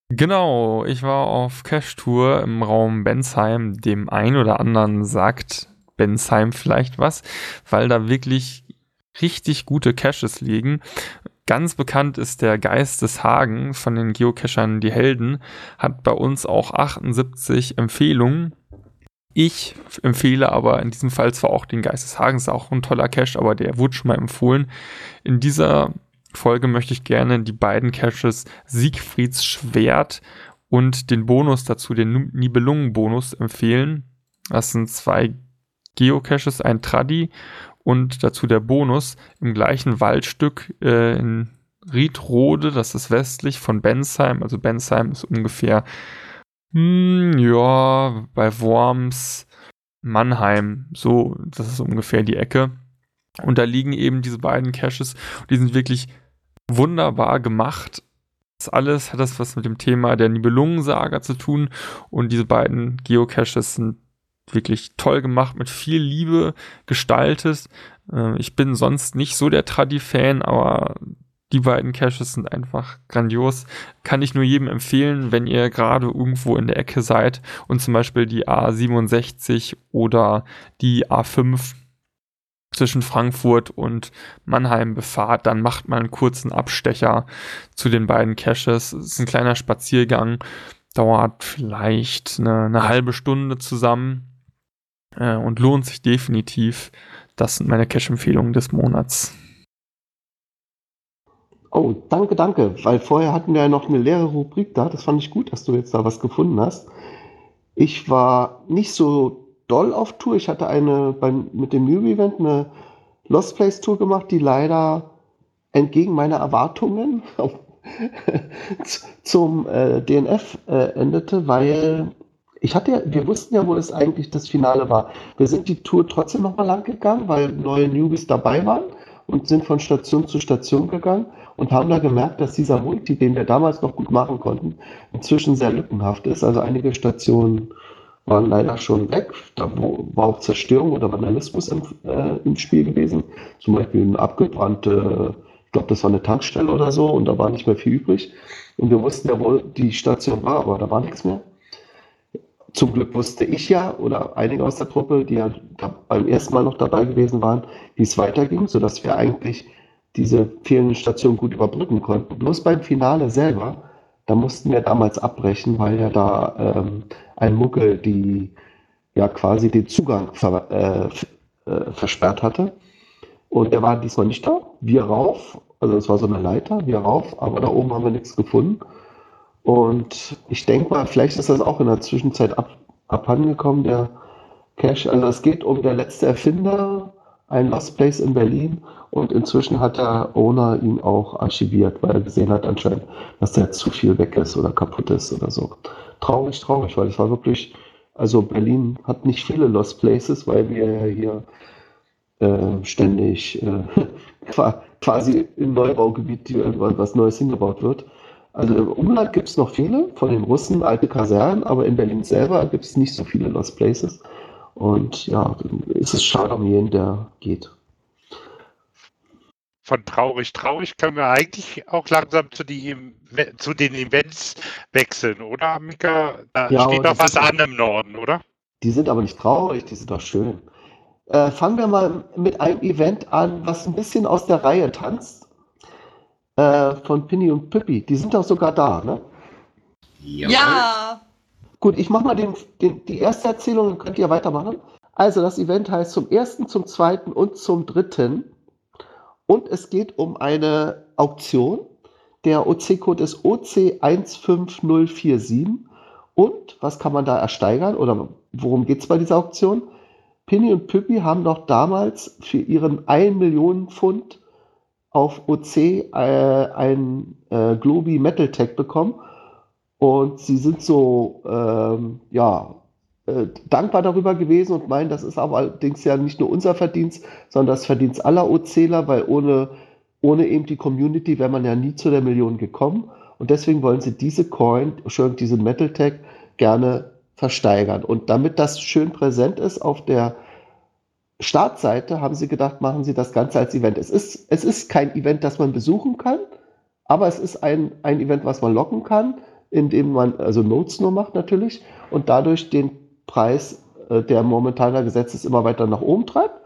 Speaker 1: Genau, ich war auf Cache-Tour im Raum Bensheim. Dem ein oder anderen sagt Bensheim vielleicht was, weil da wirklich richtig gute Caches liegen. Ganz bekannt ist der Geist des Hagen von den Geocachern Die Helden, hat bei uns auch 78 Empfehlungen. Ich empfehle aber in diesem Fall zwar auch den Geist des Hagens, auch ein toller Cache, aber der wurde schon mal empfohlen. In dieser Folge möchte ich gerne die beiden Caches Siegfrieds Schwert und den Bonus dazu, den Nibelungen-Bonus empfehlen. Das sind zwei Geocaches, ein Tradi und dazu der Bonus im gleichen Waldstück äh, in Riedrode, das ist westlich von Bensheim. Also Bensheim ist ungefähr, hm, ja, bei Worms, Mannheim, so, das ist ungefähr die Ecke. Und da liegen eben diese beiden Caches, die sind wirklich wunderbar gemacht. Das alles hat das was mit dem Thema der Nibelungensaga zu tun und diese beiden Geocaches sind wirklich toll gemacht, mit viel Liebe gestaltet. Äh, ich bin sonst nicht so der Tradi-Fan, aber die beiden Caches sind einfach grandios. Kann ich nur jedem empfehlen, wenn ihr gerade irgendwo in der Ecke seid und zum Beispiel die A67 oder die A5 zwischen Frankfurt und Mannheim befahrt, dann macht mal einen kurzen Abstecher zu den beiden Caches. Es ist ein kleiner Spaziergang, dauert vielleicht eine, eine halbe Stunde zusammen äh, und lohnt sich definitiv. Das sind meine Cache-Empfehlungen des Monats.
Speaker 3: Oh, danke, danke, weil vorher hatten wir ja noch eine leere Rubrik da. Das fand ich gut, dass du jetzt da was gefunden hast. Ich war nicht so doll auf Tour. Ich hatte eine beim, mit dem New Event eine Lost Place Tour gemacht, die leider entgegen meiner Erwartungen zum äh, DNF äh, endete, weil ich hatte ja, wir wussten ja, wo es eigentlich das Finale war. Wir sind die Tour trotzdem nochmal lang gegangen, weil neue Newbies dabei waren und sind von Station zu Station gegangen und haben da gemerkt, dass dieser Multi, den wir damals noch gut machen konnten, inzwischen sehr lückenhaft ist. Also einige Stationen waren leider schon weg. Da war auch Zerstörung oder Vandalismus im, äh, im Spiel gewesen. Zum Beispiel eine abgebrannte, ich glaube, das war eine Tankstelle oder so und da war nicht mehr viel übrig. Und wir wussten ja, wo die Station war, aber da war nichts mehr. Zum Glück wusste ich ja oder einige aus der Truppe, die ja beim ersten Mal noch dabei gewesen waren, wie es weiterging, sodass wir eigentlich diese fehlenden Stationen gut überbrücken konnten. Bloß beim Finale selber, da mussten wir damals abbrechen, weil ja da ähm, ein Muggel die ja quasi den Zugang ver, äh, äh, versperrt hatte. Und der war diesmal nicht da. Wir rauf, also es war so eine Leiter, wir rauf, aber da oben haben wir nichts gefunden. Und ich denke mal, vielleicht ist das auch in der Zwischenzeit ab, abhandengekommen, der Cache. Also es geht um der letzte Erfinder, ein Lost Place in Berlin. Und inzwischen hat der Owner ihn auch archiviert, weil er gesehen hat anscheinend, dass da zu viel weg ist oder kaputt ist oder so. Traurig, traurig, weil es war wirklich, also Berlin hat nicht viele Lost Places, weil wir ja hier äh, ständig äh, quasi im Neubaugebiet irgendwas Neues hingebaut wird. Also im Umland gibt es noch viele, von den Russen alte Kasernen, aber in Berlin selber gibt es nicht so viele Lost Places. Und ja, ist es schade um jeden, der geht.
Speaker 4: Von traurig, traurig können wir eigentlich auch langsam zu, die, zu den Events wechseln, oder, Mika? Da
Speaker 3: Ja,
Speaker 4: steht doch was an im Norden, oder?
Speaker 3: Die sind aber nicht traurig, die sind doch schön. Äh, fangen wir mal mit einem Event an, was ein bisschen aus der Reihe tanzt. Äh, von Pinny und Pippi. Die sind doch sogar da, ne?
Speaker 7: Jawohl.
Speaker 5: Ja,
Speaker 3: Gut, ich mache mal den, den, die erste Erzählung, dann könnt ihr weitermachen. Also, das Event heißt zum ersten, zum zweiten und zum dritten. Und es geht um eine Auktion. Der OC-Code ist OC15047. Und was kann man da ersteigern oder worum geht es bei dieser Auktion? Pinny und Pippi haben noch damals für ihren 1 Millionen Pfund auf OC äh, ein äh, Globy Metal Tag bekommen. Und sie sind so, ähm, ja, äh, dankbar darüber gewesen und meinen, das ist aber allerdings ja nicht nur unser Verdienst, sondern das Verdienst aller OCler, weil ohne, ohne eben die Community wäre man ja nie zu der Million gekommen. Und deswegen wollen sie diese Coin, Entschuldigung, diesen Metal Tag gerne versteigern. Und damit das schön präsent ist auf der Startseite, haben sie gedacht, machen sie das Ganze als Event. Es ist, es ist kein Event, das man besuchen kann, aber es ist ein, ein Event, was man locken kann, indem man also Notes nur macht natürlich und dadurch den Preis, äh, der momentan da gesetzt ist, immer weiter nach oben treibt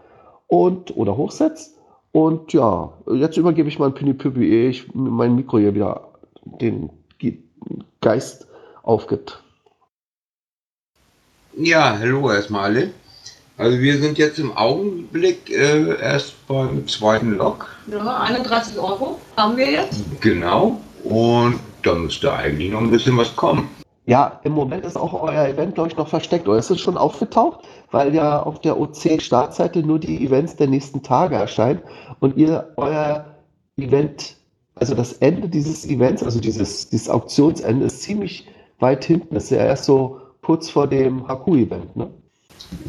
Speaker 3: und oder hochsetzt. Und ja, jetzt übergebe ich mal Pinny Pippi, ehe ich mein Mikro hier wieder den Ge- Geist aufgibt.
Speaker 7: Ja, hallo erstmal alle. Also wir sind jetzt im Augenblick äh, erst beim zweiten Log.
Speaker 5: ja 31 Euro haben wir jetzt.
Speaker 7: Genau. Und da müsste eigentlich noch ein bisschen was kommen.
Speaker 3: Ja, im Moment ist auch euer Event, glaube ich, noch versteckt. Oder ist es schon aufgetaucht? Weil ja auf der OC-Startseite nur die Events der nächsten Tage erscheinen und ihr euer Event, also das Ende dieses Events, also dieses, dieses Auktionsende, ist ziemlich weit hinten. Das ist ja erst so kurz vor dem Haku-Event, ne?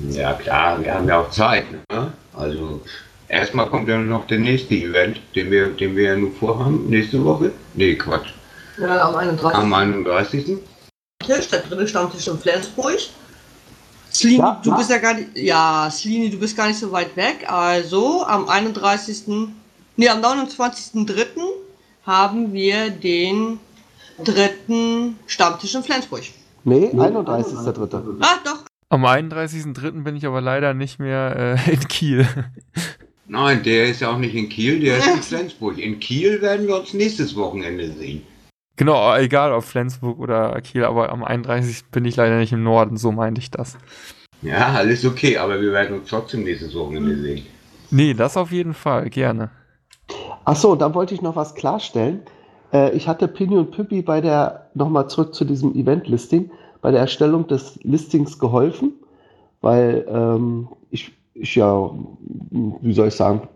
Speaker 7: Ja klar, wir haben ja auch Zeit. Ne? Also erstmal kommt ja noch der nächste Event, den wir, den wir ja nur vorhaben, nächste Woche. Nee, Quatsch.
Speaker 5: Ja, am 31.
Speaker 7: Am 31.
Speaker 5: Tisch, der dritte Stammtisch in Flensburg. Slini,
Speaker 3: Ja,
Speaker 5: du
Speaker 3: ja.
Speaker 5: bist ja gar nicht, ja, Slini, du bist gar nicht so weit weg. Also am 31. Nee, am 29.03. haben wir den dritten Stammtisch in Flensburg.
Speaker 3: Nee, 31.3.
Speaker 5: Ah, doch.
Speaker 1: Am 31.03. bin ich aber leider nicht mehr äh, in Kiel.
Speaker 7: Nein, der ist ja auch nicht in Kiel, der ist in Flensburg. In Kiel werden wir uns nächstes Wochenende sehen.
Speaker 1: Genau, egal ob Flensburg oder Kiel, aber am 31. bin ich leider nicht im Norden, so meinte ich das.
Speaker 7: Ja, alles okay, aber wir werden uns trotzdem nächstes Wochenende sehen.
Speaker 1: Nee, das auf jeden Fall, gerne.
Speaker 3: Achso, dann wollte ich noch was klarstellen. Äh, ich hatte Pini und Pippi bei der, nochmal zurück zu diesem Event-Listing, bei der Erstellung des Listings geholfen, weil ähm, ich, ich ja, wie soll ich sagen,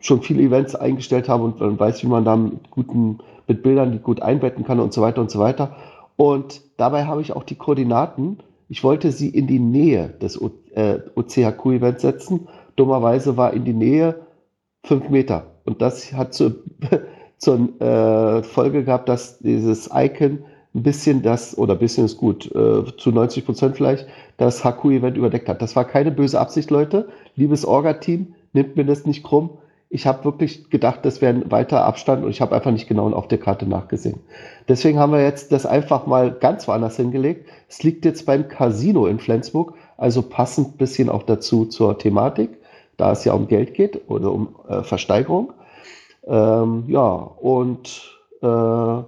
Speaker 3: schon viele Events eingestellt habe und man weiß, wie man da mit guten, mit Bildern die gut einbetten kann und so weiter und so weiter. Und dabei habe ich auch die Koordinaten. Ich wollte sie in die Nähe des O- äh, OCHQ-Events setzen. Dummerweise war in die Nähe fünf Meter. Und das hat zur, zur äh, Folge gehabt, dass dieses Icon ein bisschen das, oder ein bisschen ist gut, äh, zu 90 Prozent vielleicht, das HQ-Event überdeckt hat. Das war keine böse Absicht, Leute. Liebes Orga-Team, nimmt mir das nicht krumm. Ich habe wirklich gedacht, das wäre ein weiter Abstand und ich habe einfach nicht genau auf der Karte nachgesehen. Deswegen haben wir jetzt das einfach mal ganz woanders hingelegt. Es liegt jetzt beim Casino in Flensburg, also passend ein bisschen auch dazu zur Thematik, da es ja um Geld geht oder um äh, Versteigerung. Ähm, ja, und äh,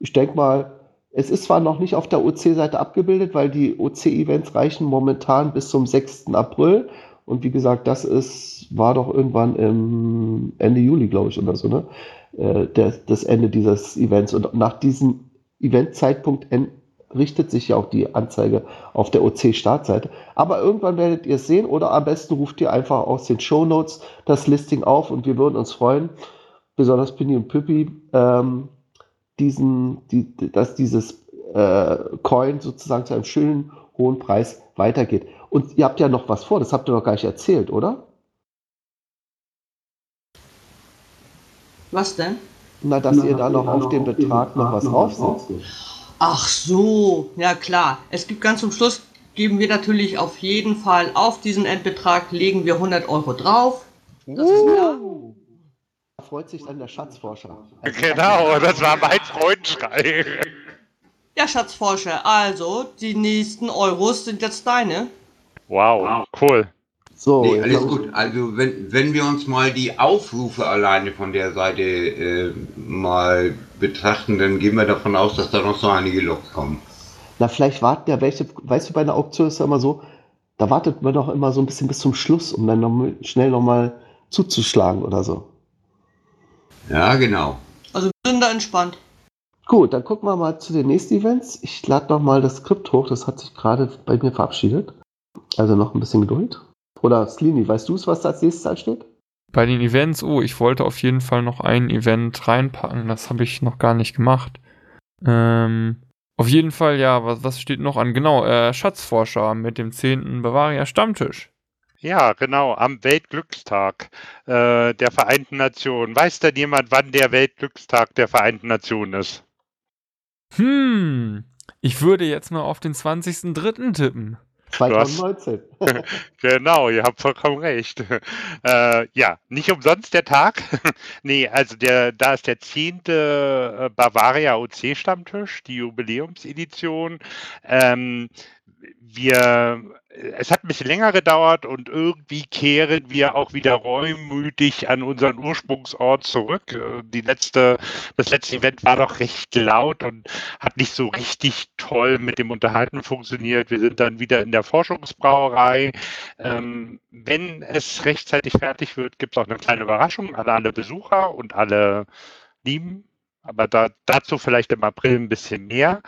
Speaker 3: ich denke mal, es ist zwar noch nicht auf der OC-Seite abgebildet, weil die OC-Events reichen momentan bis zum 6. April. Und wie gesagt, das ist, war doch irgendwann im Ende Juli, glaube ich, oder so, ne? Äh, der, das Ende dieses Events. Und nach diesem Eventzeitpunkt en- richtet sich ja auch die Anzeige auf der OC-Startseite. Aber irgendwann werdet ihr es sehen oder am besten ruft ihr einfach aus den Show Notes das Listing auf und wir würden uns freuen, besonders Pini und Pippi, ähm, diesen, die, dass dieses äh, Coin sozusagen zu einem schönen hohen Preis weitergeht. Und ihr habt ja noch was vor, das habt ihr noch gar nicht erzählt, oder?
Speaker 5: Was denn?
Speaker 3: Na, dass ihr da noch auf den Betrag noch was draufsetzt.
Speaker 5: Ach so, ja klar. Es gibt ganz zum Schluss, geben wir natürlich auf jeden Fall auf diesen Endbetrag, legen wir 100 Euro drauf. Das ist klar.
Speaker 3: Freut sich dann der Schatzforscher.
Speaker 4: Genau, das war mein Freundschrei.
Speaker 5: Ja, Schatzforscher, also die nächsten Euros sind jetzt deine.
Speaker 4: Wow, cool.
Speaker 3: So,
Speaker 7: Nee, alles
Speaker 3: ich-
Speaker 7: gut. Also wenn, wenn wir uns mal die Aufrufe alleine von der Seite äh, mal betrachten, dann gehen wir davon aus, dass da noch so einige Loks kommen.
Speaker 3: Na, vielleicht warten ja welche, weißt du, bei einer Auktion ist ja immer so, da wartet man doch immer so ein bisschen bis zum Schluss, um dann noch mal, schnell nochmal zuzuschlagen oder so.
Speaker 7: Ja, genau.
Speaker 5: Also wir sind da entspannt.
Speaker 3: Gut, dann gucken wir mal zu den nächsten Events. Ich lade noch mal das Skript hoch, das hat sich gerade bei mir verabschiedet. Also noch ein bisschen Geduld. Oder Slini, weißt du es, was da als nächstes ansteht?
Speaker 1: Bei den Events, oh, ich wollte auf jeden Fall noch ein Event reinpacken. Das habe ich noch gar nicht gemacht. Ähm, auf jeden Fall, ja, was, was steht noch an? Genau, äh, Schatzforscher mit dem 10. Bavaria Stammtisch.
Speaker 4: Ja, genau, am Weltglückstag äh, der Vereinten Nationen. Weiß denn jemand, wann der Weltglückstag der Vereinten Nationen ist?
Speaker 1: Hm, ich würde jetzt mal auf den 20.03. tippen.
Speaker 3: 2019.
Speaker 4: Genau, ihr habt vollkommen recht. Äh, ja, nicht umsonst der Tag. nee, also der, da ist der zehnte äh, Bavaria OC Stammtisch, die Jubiläumsedition. Ähm, wir, es hat ein bisschen länger gedauert und irgendwie kehren wir auch wieder reumütig an unseren Ursprungsort zurück. Äh, Die letzte, das letzte Event war doch recht laut und hat nicht so richtig toll mit dem Unterhalten funktioniert. Wir sind dann wieder in der Forschungsbrauerei. Ähm, wenn es rechtzeitig fertig wird, gibt es auch eine kleine Überraschung an alle Besucher und alle Lieben. Aber da, dazu vielleicht im April ein bisschen mehr.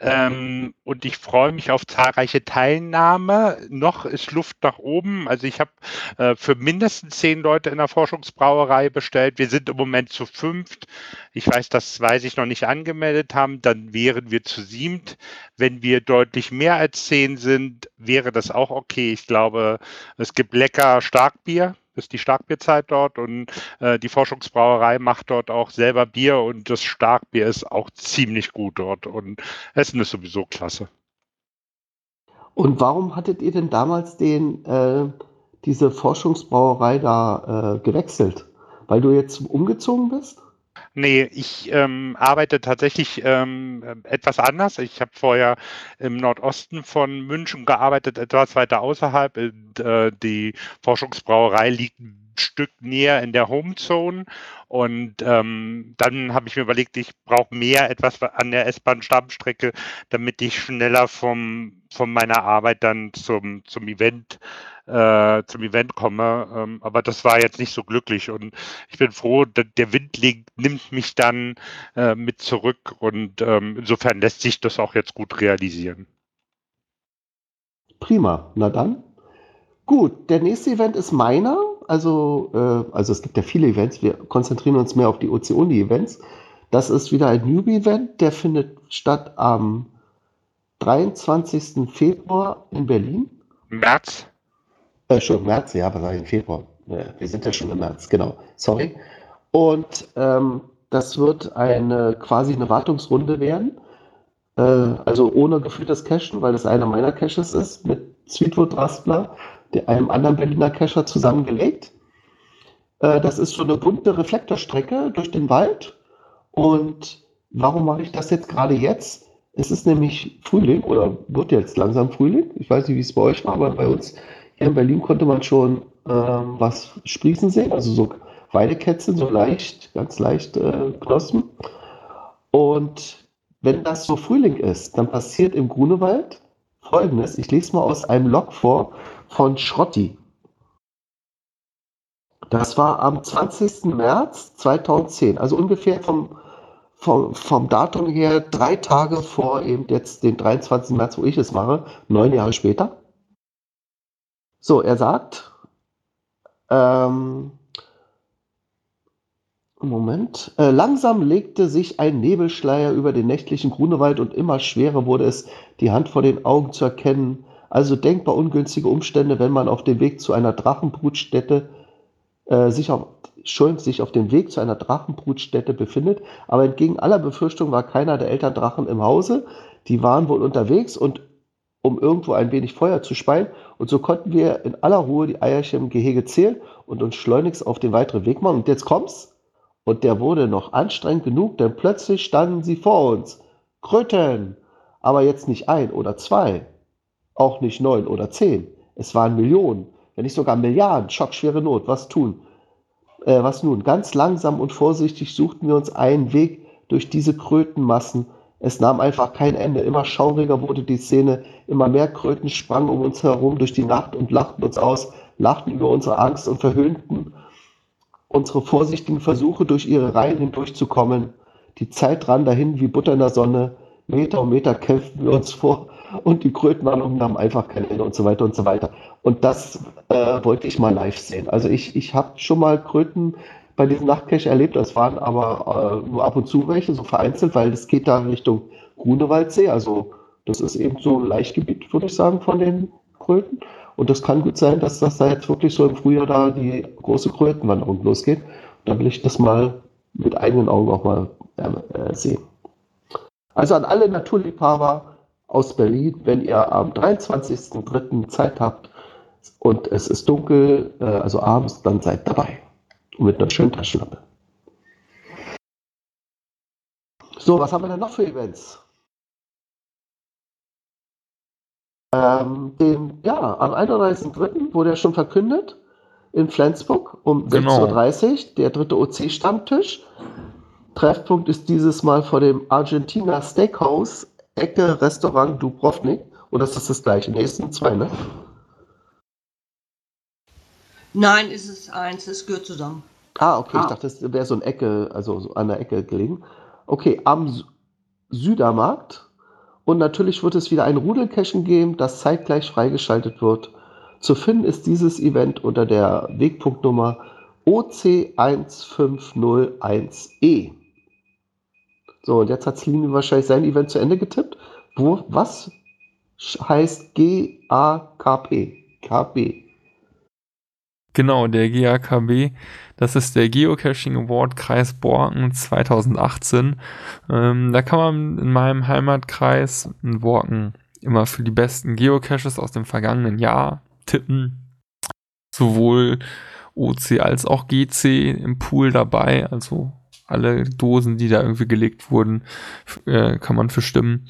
Speaker 4: Ähm, und ich freue mich auf zahlreiche Teilnahme. Noch ist Luft nach oben. Also ich habe äh, für mindestens zehn Leute in der Forschungsbrauerei bestellt. Wir sind im Moment zu fünft. Ich weiß, dass zwei sich noch nicht angemeldet haben. Dann wären wir zu siebt. Wenn wir deutlich mehr als zehn sind, wäre das auch okay. Ich glaube, es gibt lecker Starkbier. Ist die Starkbierzeit dort und äh, die Forschungsbrauerei macht dort auch selber Bier und das Starkbier ist auch ziemlich gut dort und Essen ist sowieso klasse.
Speaker 3: Und warum hattet ihr denn damals den, äh, diese Forschungsbrauerei da äh, gewechselt? Weil du jetzt umgezogen bist?
Speaker 4: Nee, ich ähm, arbeite tatsächlich ähm, etwas anders. Ich habe vorher im Nordosten von München gearbeitet, etwas weiter außerhalb. Äh, die Forschungsbrauerei liegt ein Stück näher in der Homezone. Und ähm, dann habe ich mir überlegt, ich brauche mehr etwas an der S-Bahn-Stammstrecke, damit ich schneller vom, von meiner Arbeit dann zum, zum Event äh, zum Event komme. Ähm, aber das war jetzt nicht so glücklich und ich bin froh, der Wind liegt, nimmt mich dann äh, mit zurück und ähm, insofern lässt sich das auch jetzt gut realisieren.
Speaker 3: Prima. Na dann. Gut, der nächste Event ist meiner. Also, äh, also es gibt ja viele Events. Wir konzentrieren uns mehr auf die Ozeoni-Events. Das ist wieder ein Newbie-Event. Der findet statt am 23. Februar in Berlin.
Speaker 4: März?
Speaker 3: Schon März, ja, was sag ich, im Februar. Ja, wir sind ja schon im März, genau. Sorry. Und ähm, das wird eine quasi eine Wartungsrunde werden. Äh, also ohne geführtes Cashen, weil das einer meiner Caches ist, mit Sweetwood Raspler, der einem anderen Berliner Cacher zusammengelegt. Äh, das ist so eine bunte Reflektorstrecke durch den Wald. Und warum mache ich das jetzt gerade jetzt? Es ist nämlich Frühling oder wird jetzt langsam Frühling. Ich weiß nicht, wie es bei euch war, aber bei uns in Berlin konnte man schon ähm, was sprießen sehen, also so Weidekätzchen, so leicht, ganz leicht äh, Knospen. Und wenn das so Frühling ist, dann passiert im Grunewald folgendes. Ich lese mal aus einem Log vor von Schrotti. Das war am 20. März 2010, also ungefähr vom, vom, vom Datum her drei Tage vor eben jetzt den 23. März, wo ich es mache, neun Jahre später. So, er sagt, ähm, Moment, äh, langsam legte sich ein Nebelschleier über den nächtlichen Grunewald und immer schwerer wurde es, die Hand vor den Augen zu erkennen. Also denkbar ungünstige Umstände, wenn man auf dem Weg zu einer Drachenbrutstätte äh, sich auf Schulm sich auf dem Weg zu einer Drachenbrutstätte befindet. Aber entgegen aller Befürchtungen war keiner der Elterndrachen im Hause. Die waren wohl unterwegs und um irgendwo ein wenig Feuer zu speien. Und so konnten wir in aller Ruhe die Eierchen im Gehege zählen und uns schleunigst auf den weiteren Weg machen. Und jetzt kommt's. Und der wurde noch anstrengend genug, denn plötzlich standen sie vor uns. Kröten! Aber jetzt nicht ein oder zwei, auch nicht neun oder zehn. Es waren Millionen, wenn nicht sogar Milliarden. Schockschwere Not. Was tun? Äh, was nun? Ganz langsam und vorsichtig suchten wir uns einen Weg durch diese Krötenmassen. Es nahm einfach kein Ende. Immer schauriger wurde die Szene. Immer mehr Kröten sprangen um uns herum durch die Nacht und lachten uns aus, lachten über unsere Angst und verhöhnten unsere vorsichtigen Versuche, durch ihre Reihen hindurchzukommen. Die Zeit rann dahin wie Butter in der Sonne. Meter um Meter kämpften wir uns vor und die Krötenwarnungen haben einfach kein Ende und so weiter und so weiter. Und das äh, wollte ich mal live sehen. Also ich, ich habe schon mal Kröten bei diesem Nachtcache erlebt. Das waren aber äh, nur ab und zu welche, so vereinzelt, weil es geht da Richtung Grunewaldsee. Also das ist eben so ein Laichgebiet, würde ich sagen, von den Kröten. Und das kann gut sein, dass das da jetzt wirklich so im Frühjahr da die große Krötenwanderung losgeht. Da will ich das mal mit eigenen Augen auch mal äh, sehen. Also an alle Naturliebhaber aus Berlin, wenn ihr am 23.03. Zeit habt und es ist dunkel, äh, also abends, dann seid dabei. Und mit einer schönen Taschenlampe. So, was haben wir denn noch für Events? Ähm, den, ja, am 31.03. wurde ja schon verkündet in Flensburg um
Speaker 1: Genau.
Speaker 3: 6.30 Uhr, der dritte OC-Stammtisch. Treffpunkt ist dieses Mal vor dem Argentina Steakhouse, Ecke Restaurant Dubrovnik. Oder ist das das gleiche? Es sind zwei, ne?
Speaker 5: Nein, ist es eins, es gehört zusammen.
Speaker 3: Ah, okay, ich dachte, das wäre so eine Ecke, also so an der Ecke gelegen. Okay, am Sü- Südermarkt. Und natürlich wird es wieder ein Rudelcachen geben, das zeitgleich freigeschaltet wird. Zu finden ist dieses Event unter der Wegpunktnummer OC1501E. So, und jetzt hat Celine wahrscheinlich sein Event zu Ende getippt. Wo, was heißt G-A-K-P? KB.
Speaker 1: Genau, der GAKB, das ist der Geocaching Award Kreis Borken 2018. Ähm, da kann man in meinem Heimatkreis in Borken immer für die besten Geocaches aus dem vergangenen Jahr tippen. Sowohl OC als auch GC im Pool dabei, also alle Dosen, die da irgendwie gelegt wurden, äh, kann man für stimmen.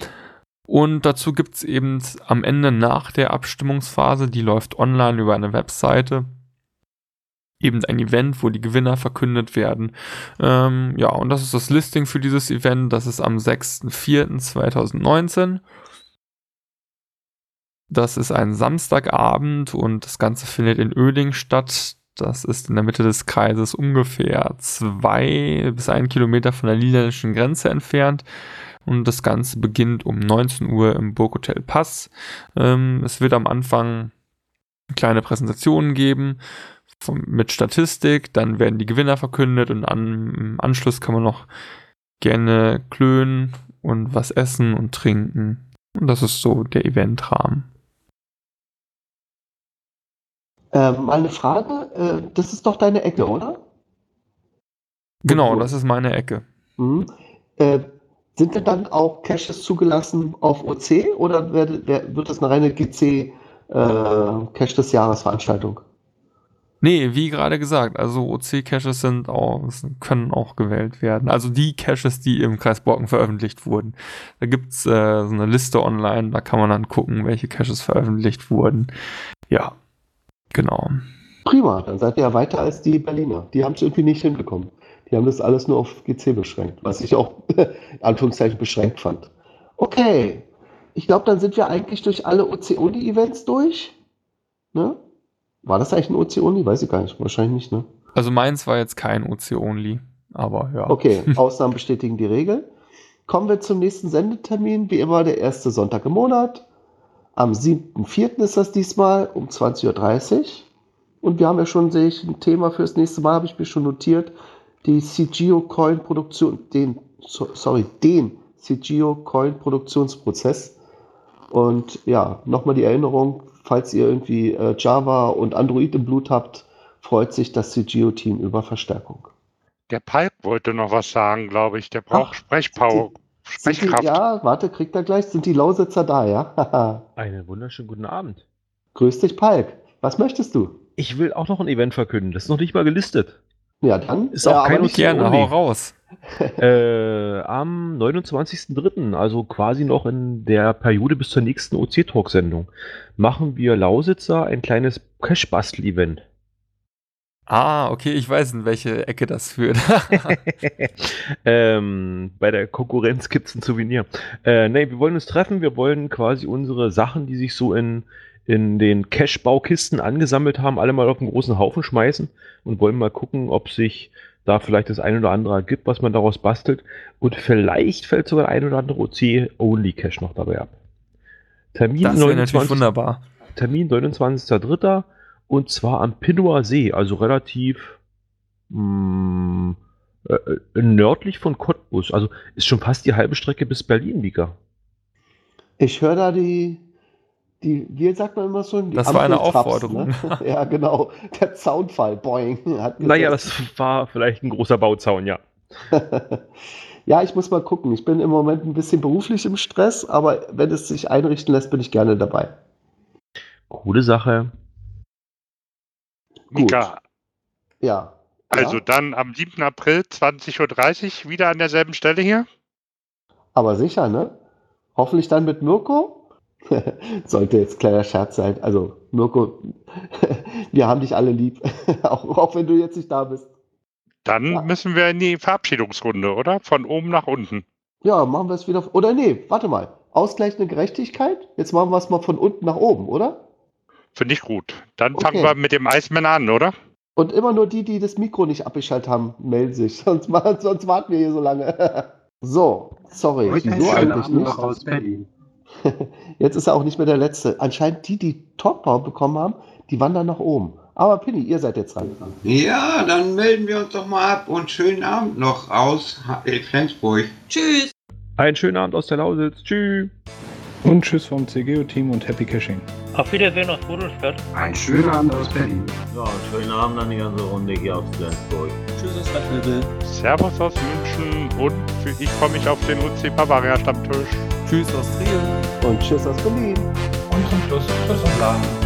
Speaker 1: Und dazu gibt's eben am Ende nach der Abstimmungsphase, die läuft online über eine Webseite, eben ein Event, wo die Gewinner verkündet werden. Ähm, ja, und das ist das Listing für dieses Event. Das ist am 6.4.2019. Das ist ein Samstagabend und das Ganze findet in Oeding statt. Das ist in der Mitte des Kreises ungefähr zwei bis ein Kilometer von der niederländischen Grenze entfernt. Und das Ganze beginnt um 19 Uhr im Burghotel Pass. Ähm, es wird am Anfang kleine Präsentationen geben vom, mit Statistik, dann werden die Gewinner verkündet und an, im Anschluss kann man noch gerne klönen und was essen und trinken. Und das ist so der Eventrahmen.
Speaker 3: Ähm, eine Frage, äh, das ist doch deine Ecke, oder?
Speaker 1: Genau, das ist meine Ecke.
Speaker 3: Mhm. Äh, sind denn dann auch Caches zugelassen auf OC oder wird, wird das eine reine GC äh, Cache des Jahres Veranstaltung?
Speaker 1: Nee, wie gerade gesagt, also OC-Caches sind auch, können auch gewählt werden. Also die Caches, die im Kreis Borken veröffentlicht wurden. Da gibt's äh, so eine Liste online, da kann man dann gucken, welche Caches veröffentlicht wurden. Ja, genau.
Speaker 3: Prima, dann seid ihr ja weiter als die Berliner. Die haben es irgendwie nicht hinbekommen. Die haben das alles nur auf GC beschränkt, was ich auch in Anführungszeichen beschränkt fand. Okay, ich glaube, dann sind wir eigentlich durch alle OC-Uni-Events durch. Ne? War das eigentlich ein OC-Uni? Weiß ich gar nicht. Wahrscheinlich nicht, ne?
Speaker 1: Also meins war jetzt kein OC-Only, aber ja.
Speaker 3: Okay, Ausnahmen bestätigen die Regel. Kommen wir zum nächsten Sendetermin. Wie immer der erste Sonntag im Monat. Am 7.4. ist das diesmal um 20.30 Uhr. Und wir haben ja schon, sehe ich, ein Thema für das nächste Mal, habe ich mir schon notiert. Die CGO Coin Produktion, den, so, sorry, den CGO Coin Produktionsprozess. Und ja, nochmal die Erinnerung, falls ihr irgendwie äh, Java und Android im Blut habt, freut sich das CGO-Team über Verstärkung.
Speaker 4: Der Palk wollte noch was sagen, glaube ich. Der braucht
Speaker 3: Ach,
Speaker 4: Sprechpower.
Speaker 3: Die,
Speaker 4: Sprechkraft.
Speaker 3: ja, warte, kriegt er gleich. Sind die Lausitzer da, ja?
Speaker 10: Einen wunderschönen guten Abend.
Speaker 3: Grüß dich, Palk. Was möchtest du?
Speaker 10: Ich will auch noch ein Event verkünden. Das ist noch nicht mal gelistet.
Speaker 3: Ja, dann.
Speaker 10: Ist auch
Speaker 3: ja,
Speaker 10: kein
Speaker 3: nicht-
Speaker 1: Gerne, hau raus.
Speaker 10: äh, am 29.03., also quasi noch in der Periode bis zur nächsten OC-Talk-Sendung, machen wir Lausitzer ein kleines Cash-Bastel-Event.
Speaker 1: Ah, okay, ich weiß, in welche Ecke das führt.
Speaker 10: ähm, bei der Konkurrenz gibt es ein Souvenir. Äh, nee, wir wollen uns treffen, wir wollen quasi unsere Sachen, die sich so in, in den Cash-Baukisten angesammelt haben, alle mal auf einen großen Haufen schmeißen und wollen mal gucken, ob sich da vielleicht das ein oder andere ergibt, was man daraus bastelt. Und vielleicht fällt sogar ein oder andere OC-Only-Cash noch dabei ab. Termin
Speaker 1: das wäre natürlich
Speaker 10: 29.
Speaker 1: wunderbar.
Speaker 10: Termin 29.03. und zwar am Pinnower See, also relativ mh, äh, äh, nördlich von Cottbus. Also ist schon fast die halbe Strecke bis Berlin, Mika.
Speaker 3: Ich höre da die, die, wie sagt man immer so? Die
Speaker 1: Das war eine
Speaker 3: Ampeltraps,
Speaker 1: Aufforderung.
Speaker 3: Ne? ja, genau. Der Zaunfall, boing. Hat
Speaker 10: Naja, das war vielleicht ein großer Bauzaun, ja.
Speaker 3: ja, ich muss mal gucken. Ich bin im Moment ein bisschen beruflich im Stress, aber wenn es sich einrichten lässt, bin ich gerne dabei.
Speaker 10: Coole Sache.
Speaker 4: Mika,
Speaker 3: Ja.
Speaker 4: also
Speaker 3: ja,
Speaker 4: dann am 7. April 20.30 Uhr wieder an derselben Stelle hier.
Speaker 3: aber sicher, ne? Hoffentlich dann mit Mirko. Sollte jetzt kleiner Scherz sein. Also, Mirko, wir haben dich alle lieb. auch, auch wenn du jetzt nicht da bist.
Speaker 4: Dann
Speaker 3: Ja.
Speaker 4: müssen wir in die Verabschiedungsrunde, oder? Von oben nach unten.
Speaker 3: Ja, machen wir es wieder. Oder nee, warte mal. Ausgleichende Gerechtigkeit? Jetzt machen wir es mal von unten nach oben, oder?
Speaker 4: Finde ich gut. Dann
Speaker 3: Okay.
Speaker 4: fangen wir mit dem Iceman an, oder?
Speaker 3: Und immer nur die, die das Mikro nicht abgeschaltet haben, melden sich. Sonst, sonst warten wir hier so lange. so, sorry. So
Speaker 11: schönen
Speaker 3: eigentlich nicht.
Speaker 11: aus Berlin.
Speaker 3: Jetzt ist er auch nicht mehr der Letzte. Anscheinend die, die Talkbau bekommen haben, die wandern nach oben. Aber Pinny, ihr seid jetzt dran.
Speaker 7: Ja, dann melden wir uns doch mal ab und schönen Abend noch aus Flensburg.
Speaker 5: Tschüss.
Speaker 10: Einen schönen Abend aus der Lausitz. Tschüss.
Speaker 9: Und tschüss vom CGO-Team und Happy Caching.
Speaker 8: Auf Wiedersehen aus Rudolstadt.
Speaker 11: Einen schönen Abend aus Berlin.
Speaker 6: Ja, schönen Abend an die ganze Runde hier aus Flensburg.
Speaker 12: Tschüss aus Stadtmitte.
Speaker 4: Servus aus München und für- ich freue mich auf den UC Bavaria Stammtisch.
Speaker 1: Tschüss aus Trier.
Speaker 3: Und tschüss aus Berlin.
Speaker 2: Und zum Schluss Tschüss und Lachen.